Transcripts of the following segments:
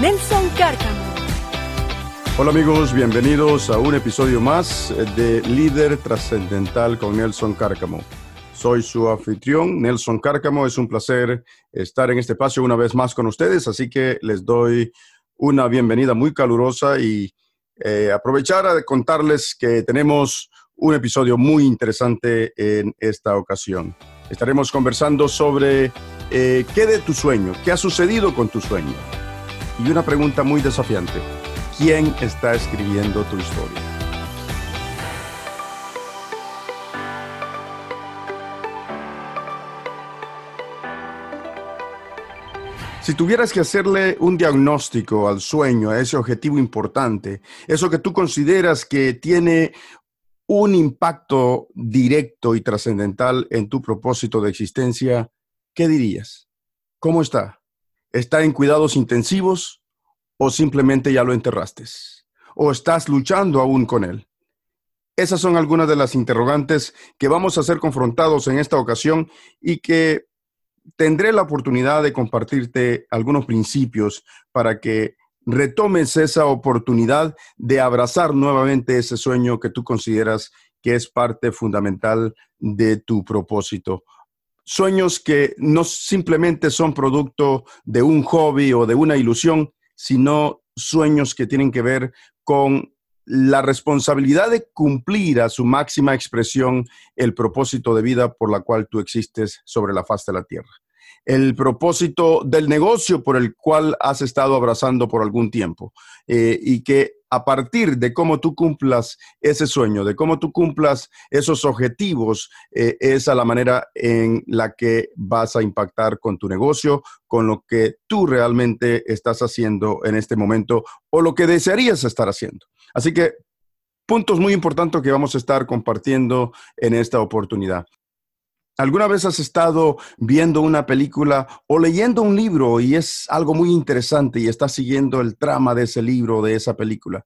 Nelson Cárcamo. Hola amigos, bienvenidos a un episodio más de Líder Trascendental con Nelson Cárcamo. Soy su anfitrión, Nelson Cárcamo. Es un placer estar en este espacio una vez más con ustedes, así que les doy una bienvenida muy calurosa y eh, aprovechar a contarles que tenemos un episodio muy interesante en esta ocasión. Estaremos conversando sobre eh, qué de tu sueño, qué ha sucedido con tu sueño y una pregunta muy desafiante. ¿Quién está escribiendo tu historia? Si tuvieras que hacerle un diagnóstico al sueño, a ese objetivo importante, eso que tú consideras que tiene un impacto directo y trascendental en tu propósito de existencia, ¿qué dirías? ¿Cómo está? ¿Está en cuidados intensivos o simplemente ya lo enterraste? ¿O estás luchando aún con él? Esas son algunas de las interrogantes que vamos a ser confrontados en esta ocasión y que tendré la oportunidad de compartirte algunos principios para que retomes esa oportunidad de abrazar nuevamente ese sueño que tú consideras que es parte fundamental de tu propósito sueños que no simplemente son producto de un hobby o de una ilusión, sino sueños que tienen que ver con la responsabilidad de cumplir a su máxima expresión el propósito de vida por la cual tú existes sobre la faz de la tierra. El propósito del negocio por el cual has estado abrazando por algún tiempo eh, y que a partir de cómo tú cumplas ese sueño, de cómo tú cumplas esos objetivos, eh, es a la manera en la que vas a impactar con tu negocio, con lo que tú realmente estás haciendo en este momento o lo que desearías estar haciendo. Así que puntos muy importantes que vamos a estar compartiendo en esta oportunidad. ¿Alguna vez has estado viendo una película o leyendo un libro y es algo muy interesante y estás siguiendo el trama de ese libro, de esa película?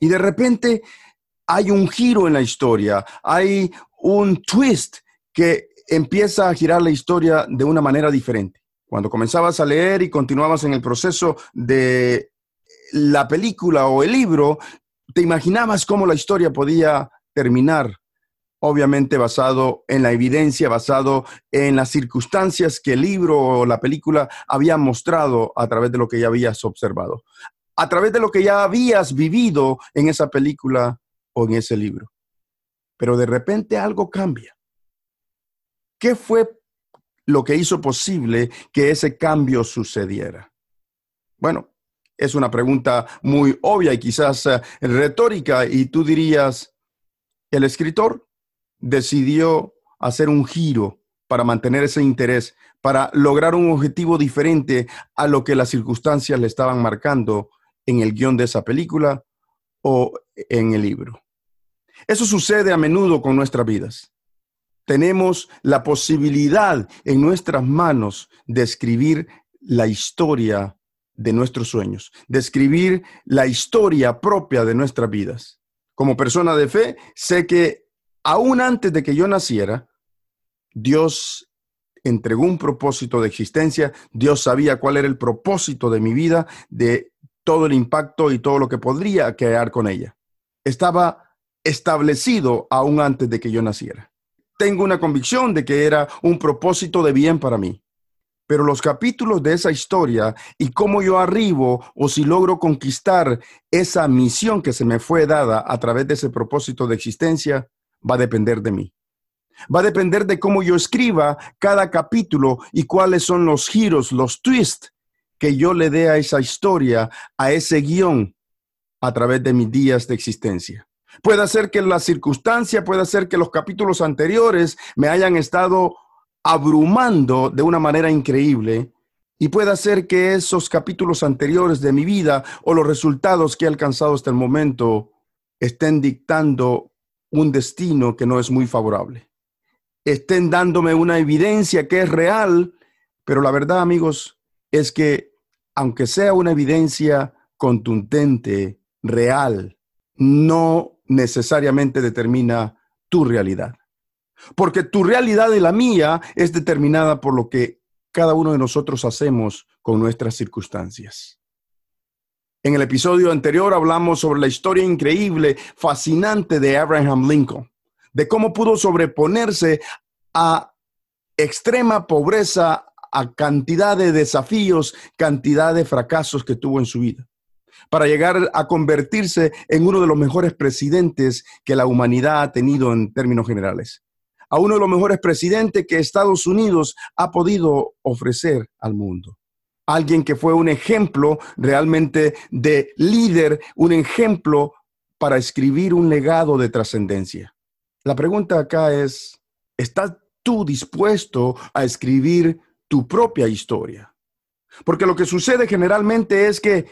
Y de repente hay un giro en la historia, hay un twist que empieza a girar la historia de una manera diferente. Cuando comenzabas a leer y continuabas en el proceso de la película o el libro, te imaginabas cómo la historia podía terminar obviamente basado en la evidencia, basado en las circunstancias que el libro o la película había mostrado a través de lo que ya habías observado, a través de lo que ya habías vivido en esa película o en ese libro. Pero de repente algo cambia. ¿Qué fue lo que hizo posible que ese cambio sucediera? Bueno, es una pregunta muy obvia y quizás eh, retórica y tú dirías, el escritor decidió hacer un giro para mantener ese interés, para lograr un objetivo diferente a lo que las circunstancias le estaban marcando en el guion de esa película o en el libro. Eso sucede a menudo con nuestras vidas. Tenemos la posibilidad en nuestras manos de escribir la historia de nuestros sueños, de escribir la historia propia de nuestras vidas. Como persona de fe, sé que aún antes de que yo naciera, Dios entregó un propósito de existencia, Dios sabía cuál era el propósito de mi vida, de todo el impacto y todo lo que podría crear con ella. Estaba establecido aún antes de que yo naciera. Tengo una convicción de que era un propósito de bien para mí. Pero los capítulos de esa historia y cómo yo arribo o si logro conquistar esa misión que se me fue dada a través de ese propósito de existencia, va a depender de mí. Va a depender de cómo yo escriba cada capítulo y cuáles son los giros, los twists que yo le dé a esa historia, a ese guion a través de mis días de existencia. Puede ser que la circunstancia, puede ser que los capítulos anteriores me hayan estado abrumando de una manera increíble Y puede ser que esos capítulos anteriores de mi vida o los resultados que he alcanzado hasta el momento estén dictando un destino que no es muy favorable. Estén dándome una evidencia que es real, pero la verdad, amigos, es que aunque sea una evidencia contundente, real, no necesariamente determina tu realidad. Porque tu realidad y la mía es determinada por lo que cada uno de nosotros hacemos con nuestras circunstancias. En el episodio anterior hablamos sobre la historia increíble, fascinante de Abraham Lincoln, de cómo pudo sobreponerse a extrema pobreza, a cantidad de desafíos, cantidad de fracasos que tuvo en su vida, para llegar a convertirse en uno de los mejores presidentes que la humanidad ha tenido en términos generales a uno de los mejores presidentes que Estados Unidos ha podido ofrecer al mundo. Alguien que fue un ejemplo realmente de líder, un ejemplo para escribir un legado de trascendencia. La pregunta acá es, ¿estás tú dispuesto a escribir tu propia historia? Porque lo que sucede generalmente es que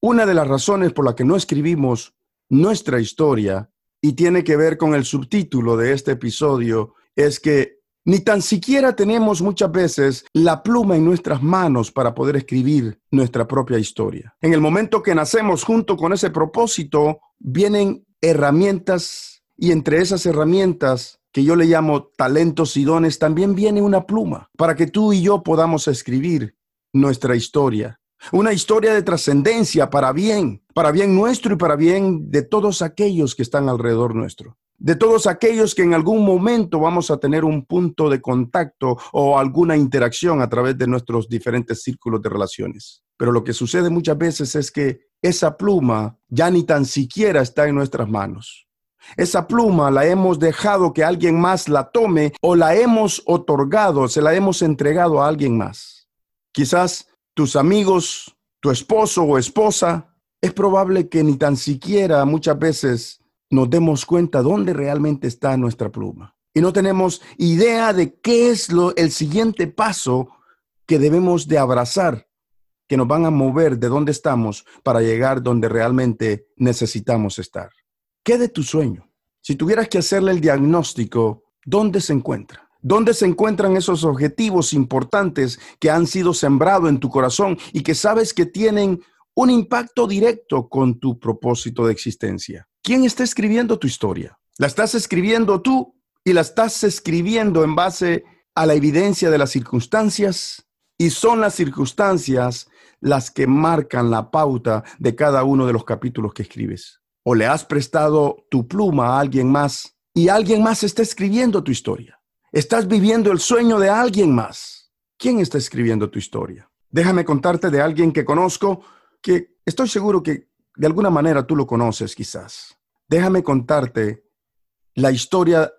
una de las razones por la que no escribimos nuestra historia y tiene que ver con el subtítulo de este episodio, es que ni tan siquiera tenemos muchas veces la pluma en nuestras manos para poder escribir nuestra propia historia. En el momento que nacemos junto con ese propósito, vienen herramientas y entre esas herramientas que yo le llamo talentos y dones, también viene una pluma para que tú y yo podamos escribir nuestra historia. Una historia de trascendencia para bien, para bien nuestro y para bien de todos aquellos que están alrededor nuestro. De todos aquellos que en algún momento vamos a tener un punto de contacto o alguna interacción a través de nuestros diferentes círculos de relaciones. Pero lo que sucede muchas veces es que esa pluma ya ni tan siquiera está en nuestras manos. Esa pluma la hemos dejado que alguien más la tome o la hemos otorgado, se la hemos entregado a alguien más. Quizás tus amigos, tu esposo o esposa, es probable que ni tan siquiera muchas veces nos demos cuenta dónde realmente está nuestra pluma. Y no tenemos idea de qué es lo, el siguiente paso que debemos de abrazar, que nos van a mover de dónde estamos para llegar donde realmente necesitamos estar. ¿Qué de tu sueño? Si tuvieras que hacerle el diagnóstico, ¿dónde se encuentra? ¿Dónde se encuentran esos objetivos importantes que han sido sembrados en tu corazón y que sabes que tienen un impacto directo con tu propósito de existencia? ¿Quién está escribiendo tu historia? ¿La estás escribiendo tú y la estás escribiendo en base a la evidencia de las circunstancias? Y son las circunstancias las que marcan la pauta de cada uno de los capítulos que escribes. O le has prestado tu pluma a alguien más y alguien más está escribiendo tu historia. Estás viviendo el sueño de alguien más. ¿Quién está escribiendo tu historia? Déjame contarte de alguien que conozco, que estoy seguro que de alguna manera tú lo conoces quizás. Déjame contarte la historia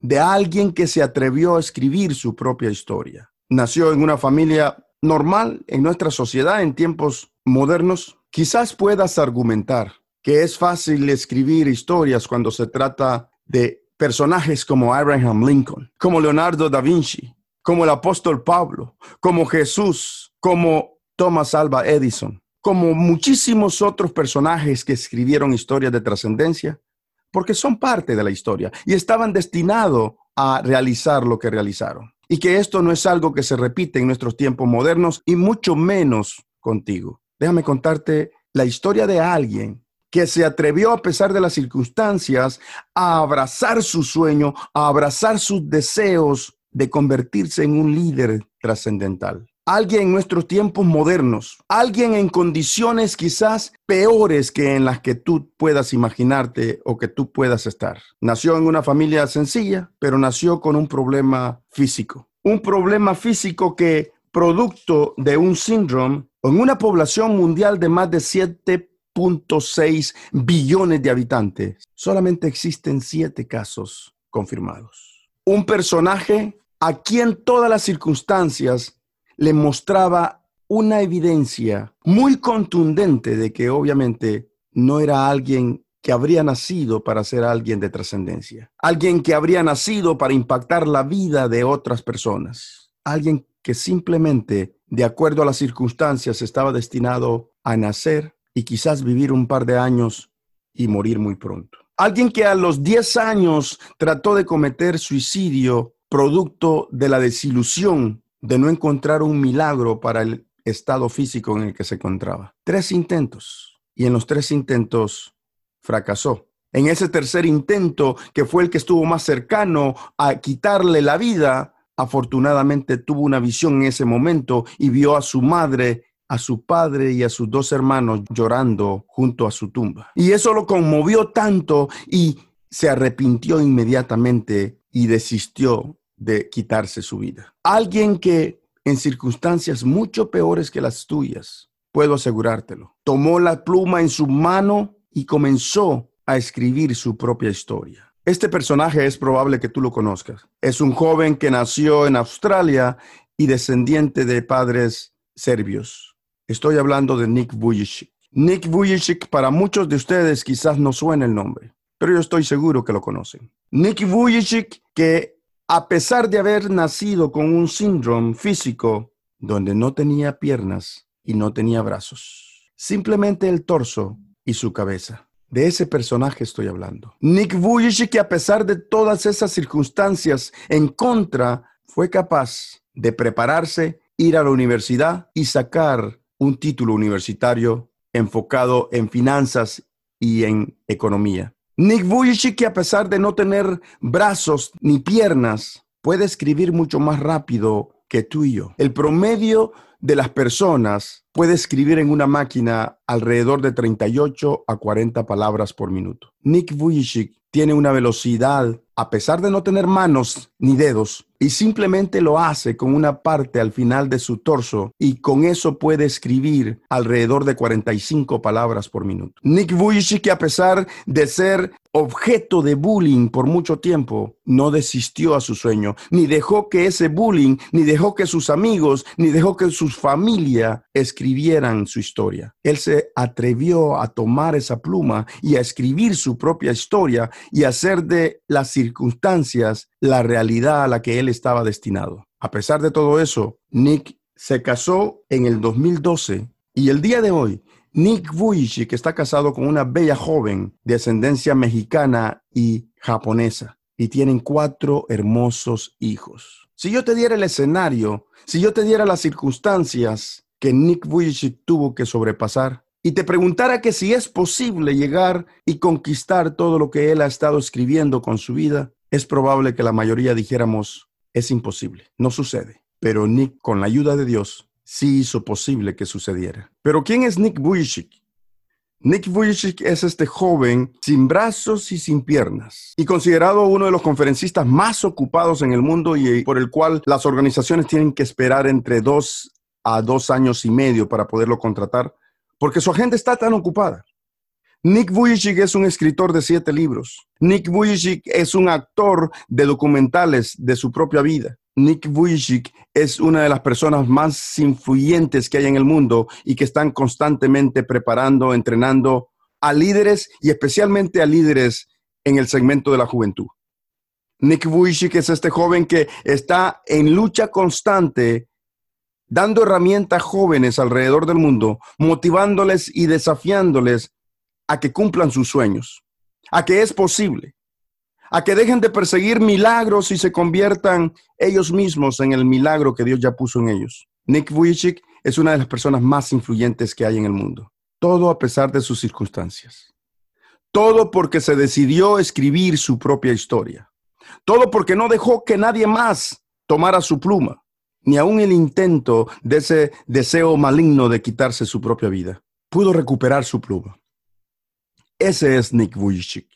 de alguien que se atrevió a escribir su propia historia. Nació en una familia normal en nuestra sociedad en tiempos modernos. Quizás puedas argumentar que es fácil escribir historias cuando se trata de personajes como Abraham Lincoln, como Leonardo da Vinci, como el apóstol Pablo, como Jesús, como Thomas Alva Edison, como muchísimos otros personajes que escribieron historias de trascendencia, porque son parte de la historia y estaban destinados a realizar lo que realizaron. Y que esto no es algo que se repite en nuestros tiempos modernos y mucho menos contigo. Déjame contarte la historia de alguien que se atrevió a pesar de las circunstancias a abrazar su sueño, a abrazar sus deseos de convertirse en un líder trascendental. Alguien en nuestros tiempos modernos, alguien en condiciones quizás peores que en las que tú puedas imaginarte o que tú puedas estar. Nació en una familia sencilla, pero nació con un problema físico. Un problema físico que, producto de un síndrome, en una población mundial de más de 7 6 billones de habitantes, solamente existen siete casos confirmados. Un personaje a quien todas las circunstancias le mostraba una evidencia muy contundente de que obviamente no era alguien que habría nacido para ser alguien de trascendencia, alguien que habría nacido para impactar la vida de otras personas, alguien que simplemente de acuerdo a las circunstancias, estaba destinado a nacer y quizás vivir un par de años y morir muy pronto. Alguien que a los 10 años trató de cometer suicidio producto de la desilusión de no encontrar un milagro para el estado físico en el que se encontraba. Tres intentos y en los tres intentos fracasó. En ese tercer intento, que fue el que estuvo más cercano a quitarle la vida, afortunadamente tuvo una visión en ese momento y vio a su madre, a su padre y a sus dos hermanos llorando junto a su tumba. Y eso lo conmovió tanto y se arrepintió inmediatamente y desistió de quitarse su vida. Alguien que en circunstancias mucho peores que las tuyas, puedo asegurártelo, tomó la pluma en su mano y comenzó a escribir su propia historia. Este personaje es probable que tú lo conozcas. Es un joven que nació en Australia y descendiente de padres serbios. Estoy hablando de Nick Vujicic. Nick Vujicic, para muchos de ustedes quizás no suena el nombre, pero yo estoy seguro que lo conocen. Nick Vujicic, que a pesar de haber nacido con un síndrome físico donde no tenía piernas y no tenía brazos, simplemente el torso y su cabeza. De ese personaje estoy hablando. Nick Vujicic, que a pesar de todas esas circunstancias en contra, fue capaz de prepararse, ir a la universidad y sacar un título universitario enfocado en finanzas y en economía. Nick Vujicic, que a pesar de no tener brazos ni piernas, puede escribir mucho más rápido que tú y yo. El promedio de las personas puede escribir en una máquina alrededor de 38 a 40 palabras por minuto. Nick Vujicic tiene una velocidad, a pesar de no tener manos ni dedos, y simplemente lo hace con una parte al final de su torso y con eso puede escribir alrededor de 45 palabras por minuto. Nick Vujicic, a pesar de ser objeto de bullying por mucho tiempo, no desistió a su sueño, ni dejó que ese bullying, ni dejó que sus amigos, ni dejó que su familia escribieran su historia. Él se atrevió a tomar esa pluma y a escribir su propia historia y hacer de las circunstancias la realidad a la que él estaba destinado. A pesar de todo eso, Nick se casó en el 2012 y el día de hoy, Nick Vujicic está casado con una bella joven de ascendencia mexicana y japonesa y tienen cuatro hermosos hijos. Si yo te diera el escenario, si yo te diera las circunstancias que Nick Vujicic tuvo que sobrepasar y te preguntara que si es posible llegar y conquistar todo lo que él ha estado escribiendo con su vida, es probable que la mayoría dijéramos, es imposible, no sucede. Pero Nick, con la ayuda de Dios, sí hizo posible que sucediera. Pero ¿quién es Nick Vujicic? Nick Vujicic es este joven sin brazos y sin piernas y considerado uno de los conferencistas más ocupados en el mundo y por el cual las organizaciones tienen que esperar entre dos a dos años y medio para poderlo contratar porque su agenda está tan ocupada. Nick Vujicic es un escritor de siete libros. Nick Vujicic es un actor de documentales de su propia vida. Nick Vujicic es una de las personas más influyentes que hay en el mundo y que están constantemente preparando, entrenando a líderes y especialmente a líderes en el segmento de la juventud. Nick Vujicic es este joven que está en lucha constante dando herramientas jóvenes alrededor del mundo, motivándoles y desafiándoles a que cumplan sus sueños, a que es posible, a que dejen de perseguir milagros y se conviertan ellos mismos en el milagro que Dios ya puso en ellos. Nick Vujicic es una de las personas más influyentes que hay en el mundo. Todo a pesar de sus circunstancias. Todo porque se decidió escribir su propia historia. Todo porque no dejó que nadie más tomara su pluma, ni aun el intento de ese deseo maligno de quitarse su propia vida. Pudo recuperar su pluma. Ese es Nick Vujicic.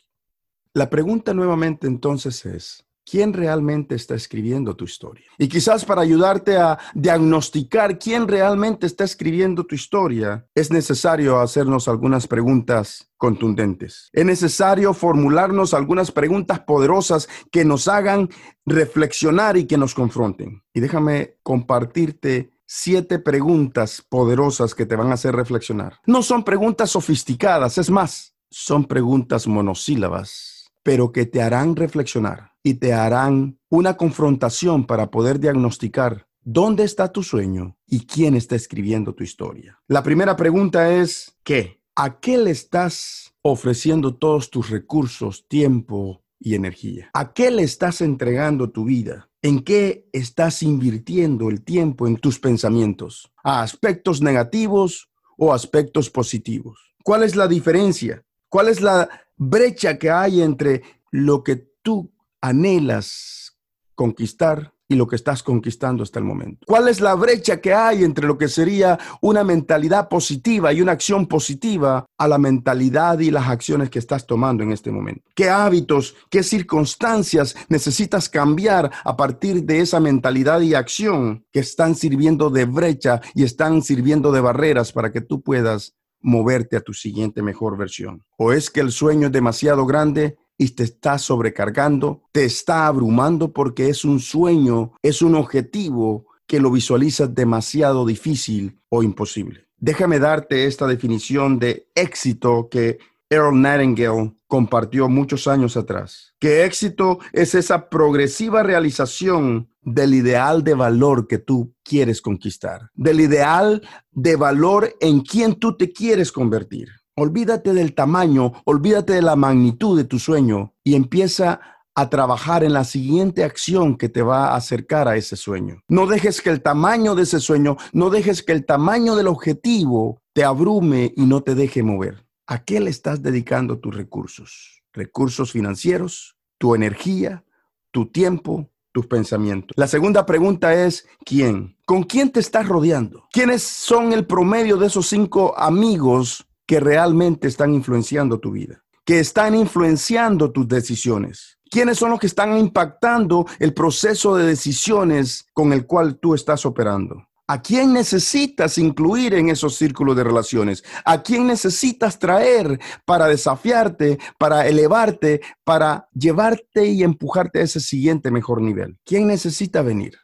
La pregunta nuevamente entonces es, ¿quién realmente está escribiendo tu historia? Y quizás para ayudarte a diagnosticar quién realmente está escribiendo tu historia, es necesario hacernos algunas preguntas contundentes. Es necesario formularnos algunas preguntas poderosas que nos hagan reflexionar y que nos confronten. Y déjame compartirte siete preguntas poderosas que te van a hacer reflexionar. No son preguntas sofisticadas, es más, son preguntas monosílabas, pero que te harán reflexionar y te harán una confrontación para poder diagnosticar ¿Dónde está tu sueño y quién está escribiendo tu historia? La primera pregunta es, ¿qué? ¿A qué le estás ofreciendo todos tus recursos, tiempo y energía? ¿A qué le estás entregando tu vida? ¿En qué estás invirtiendo el tiempo en tus pensamientos? ¿A aspectos negativos o aspectos positivos? ¿Cuál es la diferencia? ¿Cuál es la brecha que hay entre lo que tú anhelas conquistar y lo que estás conquistando hasta el momento. ¿Cuál es la brecha que hay entre lo que sería una mentalidad positiva y una acción positiva a la mentalidad y las acciones que estás tomando en este momento? ¿Qué hábitos, qué circunstancias necesitas cambiar a partir de esa mentalidad y acción que están sirviendo de brecha y están sirviendo de barreras para que tú puedas moverte a tu siguiente mejor versión? ¿O es que el sueño es demasiado grande y te está sobrecargando, te está abrumando porque es un sueño, es un objetivo que lo visualizas demasiado difícil o imposible. Déjame darte esta definición de éxito que Earl Nightingale compartió muchos años atrás. Que éxito es esa progresiva realización del ideal de valor que tú quieres conquistar, del ideal de valor en quien tú te quieres convertir. Olvídate del tamaño, olvídate de la magnitud de tu sueño y empieza a trabajar en la siguiente acción que te va a acercar a ese sueño. No dejes que el tamaño de ese sueño, no dejes que el tamaño del objetivo te abrume y no te deje mover. ¿A qué le estás dedicando tus recursos? Recursos financieros, tu energía, tu tiempo, tus pensamientos. La segunda pregunta es, ¿quién? ¿Con quién te estás rodeando? ¿Quiénes son el promedio de esos cinco amigos que realmente están influenciando tu vida, que están influenciando tus decisiones. ¿Quiénes son los que están impactando el proceso de decisiones con el cual tú estás operando? ¿A quién necesitas incluir en esos círculos de relaciones? ¿A quién necesitas traer para desafiarte, para elevarte, para llevarte y empujarte a ese siguiente mejor nivel? ¿Quién necesita venir?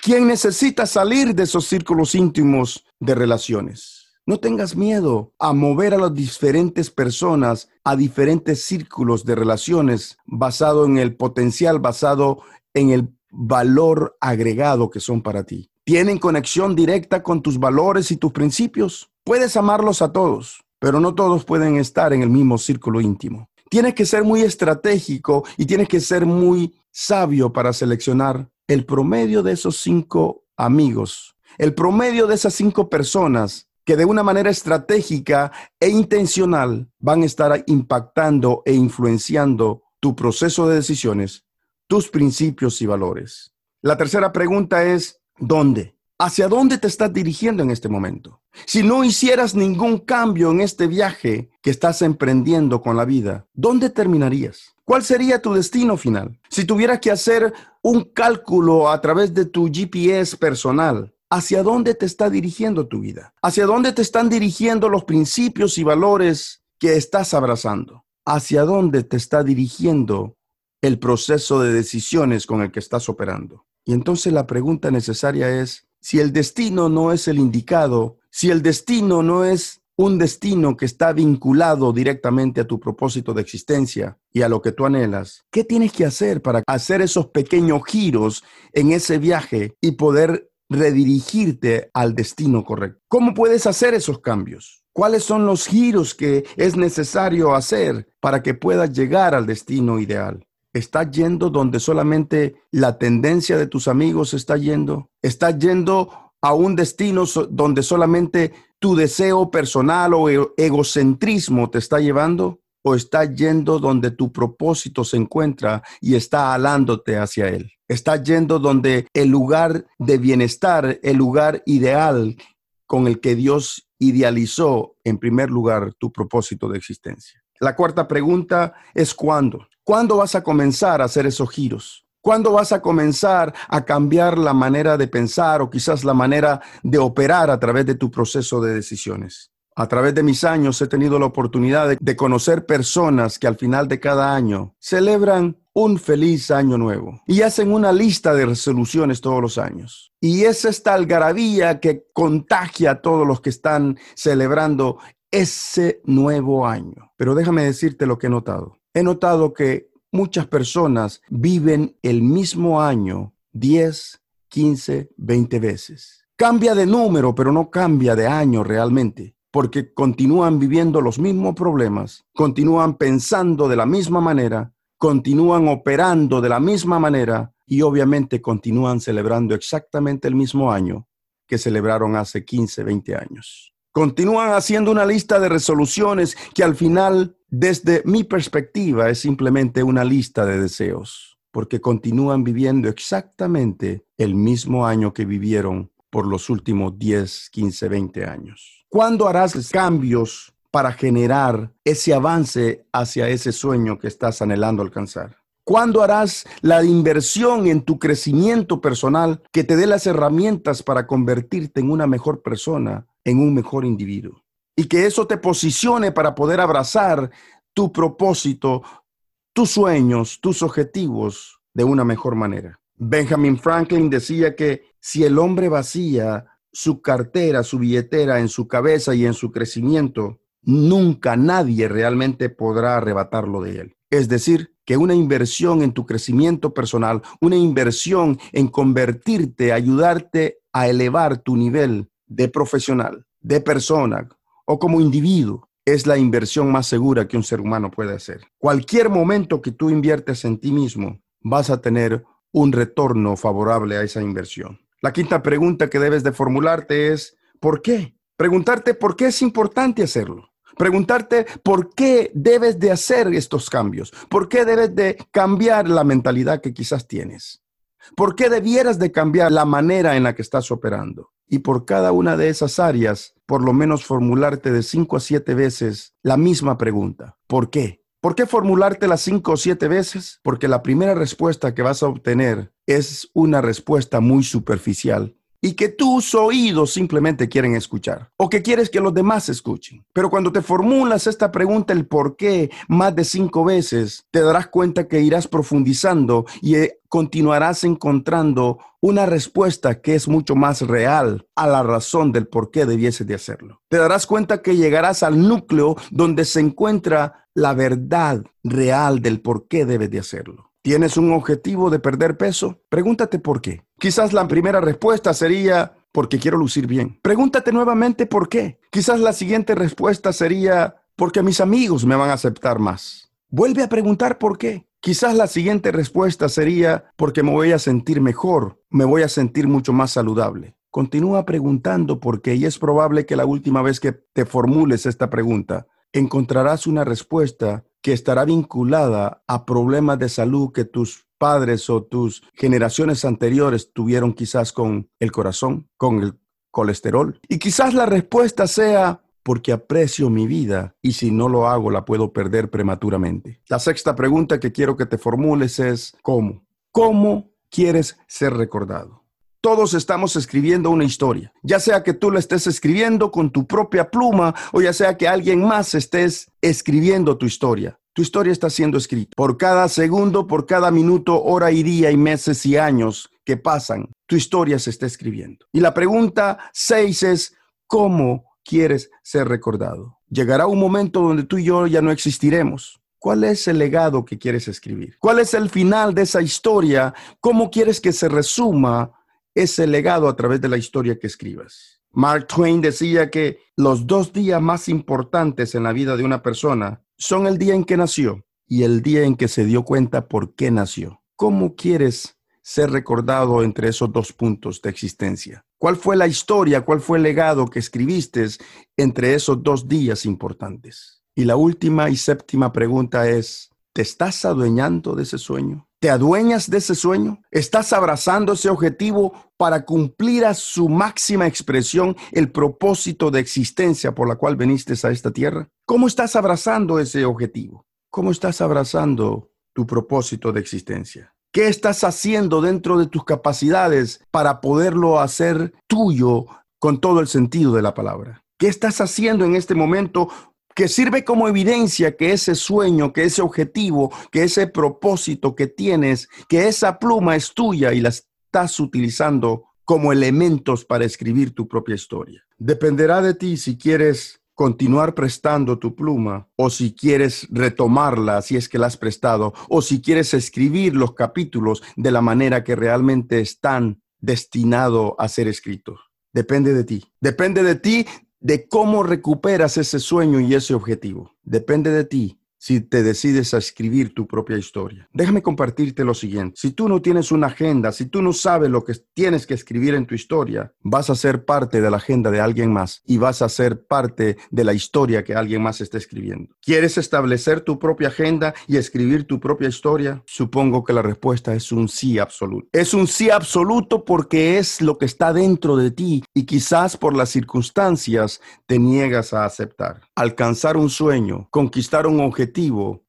¿Quién necesita salir de esos círculos íntimos de relaciones? No tengas miedo a mover a las diferentes personas a diferentes círculos de relaciones basado en el potencial, basado en el valor agregado que son para ti. ¿Tienen conexión directa con tus valores y tus principios? Puedes amarlos a todos, pero no todos pueden estar en el mismo círculo íntimo. Tienes que ser muy estratégico y tienes que ser muy sabio para seleccionar el promedio de esos cinco amigos, el promedio de esas cinco personas que de una manera estratégica e intencional van a estar impactando e influenciando tu proceso de decisiones, tus principios y valores. La tercera pregunta es, ¿dónde? ¿Hacia dónde te estás dirigiendo en este momento? Si no hicieras ningún cambio en este viaje que estás emprendiendo con la vida, ¿dónde terminarías? ¿Cuál sería tu destino final? Si tuvieras que hacer un cálculo a través de tu GPS personal, hacia dónde te está dirigiendo tu vida, hacia dónde te están dirigiendo los principios y valores que estás abrazando, hacia dónde te está dirigiendo el proceso de decisiones con el que estás operando. Y entonces la pregunta necesaria es, si el destino no es el indicado, si el destino no es un destino que está vinculado directamente a tu propósito de existencia y a lo que tú anhelas, ¿qué tienes que hacer para hacer esos pequeños giros en ese viaje y poder redirigirte al destino correcto. ¿Cómo puedes hacer esos cambios? ¿Cuáles son los giros que es necesario hacer para que puedas llegar al destino ideal? ¿Estás yendo donde solamente la tendencia de tus amigos está yendo? ¿Estás yendo a un destino donde solamente tu deseo personal o e-, egocentrismo te está llevando? ¿O estás yendo donde tu propósito se encuentra y está alándote hacia él? Estás yendo donde el lugar de bienestar, el lugar ideal con el que Dios idealizó en primer lugar tu propósito de existencia. La cuarta pregunta es ¿cuándo? ¿Cuándo vas a comenzar a hacer esos giros? ¿Cuándo vas a comenzar a cambiar la manera de pensar o quizás la manera de operar a través de tu proceso de decisiones? A través de mis años he tenido la oportunidad de, conocer personas que al final de cada año celebran un feliz año nuevo y hacen una lista de resoluciones todos los años. Y es esta algarabía que contagia a todos los que están celebrando ese nuevo año. Pero déjame decirte lo que he notado. He notado que muchas personas viven el mismo año 10, 15, 20 veces. Cambia de número, pero no cambia de año realmente, porque continúan viviendo los mismos problemas, continúan pensando de la misma manera, continúan operando de la misma manera y obviamente continúan celebrando exactamente el mismo año que celebraron hace 15, 20 años. Continúan haciendo una lista de resoluciones que al final, desde mi perspectiva, es simplemente una lista de deseos, porque continúan viviendo exactamente el mismo año que vivieron por los últimos 10, 15, 20 años. ¿Cuándo harás cambios para generar ese avance hacia ese sueño que estás anhelando alcanzar? ¿Cuándo harás la inversión en tu crecimiento personal que te dé las herramientas para convertirte en una mejor persona, en un mejor individuo? Y que eso te posicione para poder abrazar tu propósito, tus sueños, tus objetivos de una mejor manera. Benjamin Franklin decía que si el hombre vacía su cartera, su billetera en su cabeza y en su crecimiento, nunca nadie realmente podrá arrebatarlo de él. Es decir, que una inversión en tu crecimiento personal, una inversión en convertirte, ayudarte a elevar tu nivel de profesional, de persona o como individuo, es la inversión más segura que un ser humano puede hacer. Cualquier momento que tú inviertes en ti mismo, vas a tener un retorno favorable a esa inversión. La quinta pregunta que debes de formularte es, ¿por qué? Preguntarte por qué es importante hacerlo. Preguntarte por qué debes de hacer estos cambios, por qué debes de cambiar la mentalidad que quizás tienes, por qué debieras de cambiar la manera en la que estás operando. Y por cada una de esas áreas, por lo menos formularte de cinco a siete veces la misma pregunta. ¿Por qué? ¿Por qué formularte las cinco o siete veces? Porque la primera respuesta que vas a obtener es una respuesta muy superficial y que tus oídos simplemente quieren escuchar o que quieres que los demás escuchen. Pero cuando te formulas esta pregunta, el por qué, más de cinco veces, te darás cuenta que irás profundizando y eh, continuarás encontrando una respuesta que es mucho más real a la razón del por qué debieses de hacerlo. Te darás cuenta que llegarás al núcleo donde se encuentra la verdad real del por qué debes de hacerlo. ¿Tienes un objetivo de perder peso? Pregúntate por qué. Quizás la primera respuesta sería porque quiero lucir bien. Pregúntate nuevamente por qué. Quizás la siguiente respuesta sería porque mis amigos me van a aceptar más. Vuelve a preguntar por qué. Quizás la siguiente respuesta sería porque me voy a sentir mejor, me voy a sentir mucho más saludable. Continúa preguntando por qué y es probable que la última vez que te formules esta pregunta encontrarás una respuesta que estará vinculada a problemas de salud que tus padres o tus generaciones anteriores tuvieron quizás con el corazón, con el colesterol. Y quizás la respuesta sea porque aprecio mi vida y si no lo hago la puedo perder prematuramente. La sexta pregunta que quiero que te formules es ¿cómo? ¿Cómo quieres ser recordado? Todos estamos escribiendo una historia, ya sea que tú la estés escribiendo con tu propia pluma o ya sea que alguien más estés escribiendo tu historia. Tu historia está siendo escrita. Por cada segundo, por cada minuto, hora y día y meses y años que pasan, tu historia se está escribiendo. Y la pregunta seis es, ¿cómo quieres ser recordado? Llegará un momento donde tú y yo ya no existiremos. ¿Cuál es el legado que quieres escribir? ¿Cuál es el final de esa historia? ¿Cómo quieres que se resuma ese legado a través de la historia que escribas. Mark Twain decía que los dos días más importantes en la vida de una persona son el día en que nació y el día en que se dio cuenta por qué nació. ¿Cómo quieres ser recordado entre esos dos puntos de existencia? ¿Cuál fue la historia, cuál fue el legado que escribiste entre esos dos días importantes? Y la última y séptima pregunta es, ¿te estás adueñando de ese sueño? ¿Te adueñas de ese sueño? ¿Estás abrazando ese objetivo para cumplir a su máxima expresión el propósito de existencia por la cual viniste a esta tierra? ¿Cómo estás abrazando ese objetivo? ¿Cómo estás abrazando tu propósito de existencia? ¿Qué estás haciendo dentro de tus capacidades para poderlo hacer tuyo con todo el sentido de la palabra? ¿Qué estás haciendo en este momento que sirve como evidencia que ese sueño, que ese objetivo, que ese propósito que tienes, que esa pluma es tuya y la estás utilizando como elementos para escribir tu propia historia. Dependerá de ti si quieres continuar prestando tu pluma o si quieres retomarla si es que la has prestado o si quieres escribir los capítulos de la manera que realmente están destinado a ser escrito. Depende de ti. Depende de ti de cómo recuperas ese sueño y ese objetivo. Depende de ti si te decides a escribir tu propia historia. Déjame compartirte lo siguiente. Si tú no tienes una agenda, si tú no sabes lo que tienes que escribir en tu historia, vas a ser parte de la agenda de alguien más y vas a ser parte de la historia que alguien más está escribiendo. ¿Quieres establecer tu propia agenda y escribir tu propia historia? Supongo que la respuesta es un sí absoluto. Es un sí absoluto porque es lo que está dentro de ti y quizás por las circunstancias te niegas a aceptar. Alcanzar un sueño, conquistar un objetivo,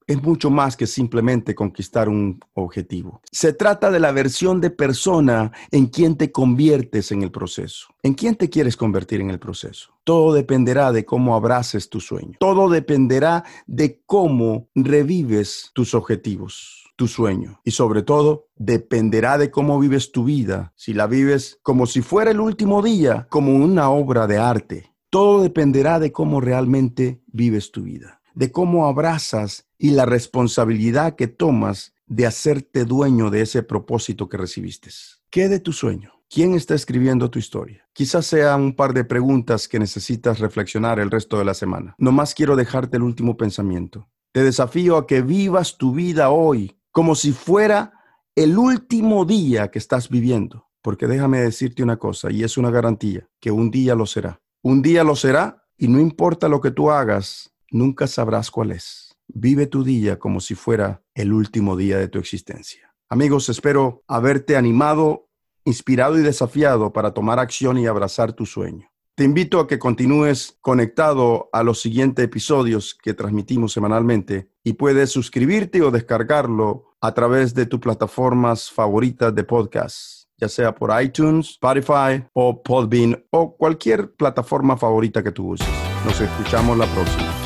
es mucho más que simplemente conquistar un objetivo. Se trata de la versión de persona en quien te conviertes en el proceso. ¿En quién te quieres convertir en el proceso? Todo dependerá de cómo abraces tu sueño. Todo dependerá de cómo revives tus objetivos tu sueño y sobre todo dependerá de cómo vives tu vida. Si la vives como si fuera el último día, como una obra de arte, todo dependerá de cómo realmente vives tu vida de cómo abrazas y la responsabilidad que tomas de hacerte dueño de ese propósito que recibiste. ¿Qué de tu sueño? ¿Quién está escribiendo tu historia? Quizás sea un par de preguntas que necesitas reflexionar el resto de la semana. Nomás quiero dejarte el último pensamiento. Te desafío a que vivas tu vida hoy como si fuera el último día que estás viviendo. Porque déjame decirte una cosa, y es una garantía, que un día lo será. Un día lo será y no importa lo que tú hagas, nunca sabrás cuál es. Vive tu día como si fuera el último día de tu existencia. Amigos, espero haberte animado, inspirado y desafiado para tomar acción y abrazar tu sueño. Te invito a que continúes conectado a los siguientes episodios que transmitimos semanalmente y puedes suscribirte o descargarlo a través de tus plataformas favoritas de podcast, ya sea por iTunes, Spotify o Podbean o cualquier plataforma favorita que tú uses. Nos escuchamos la próxima.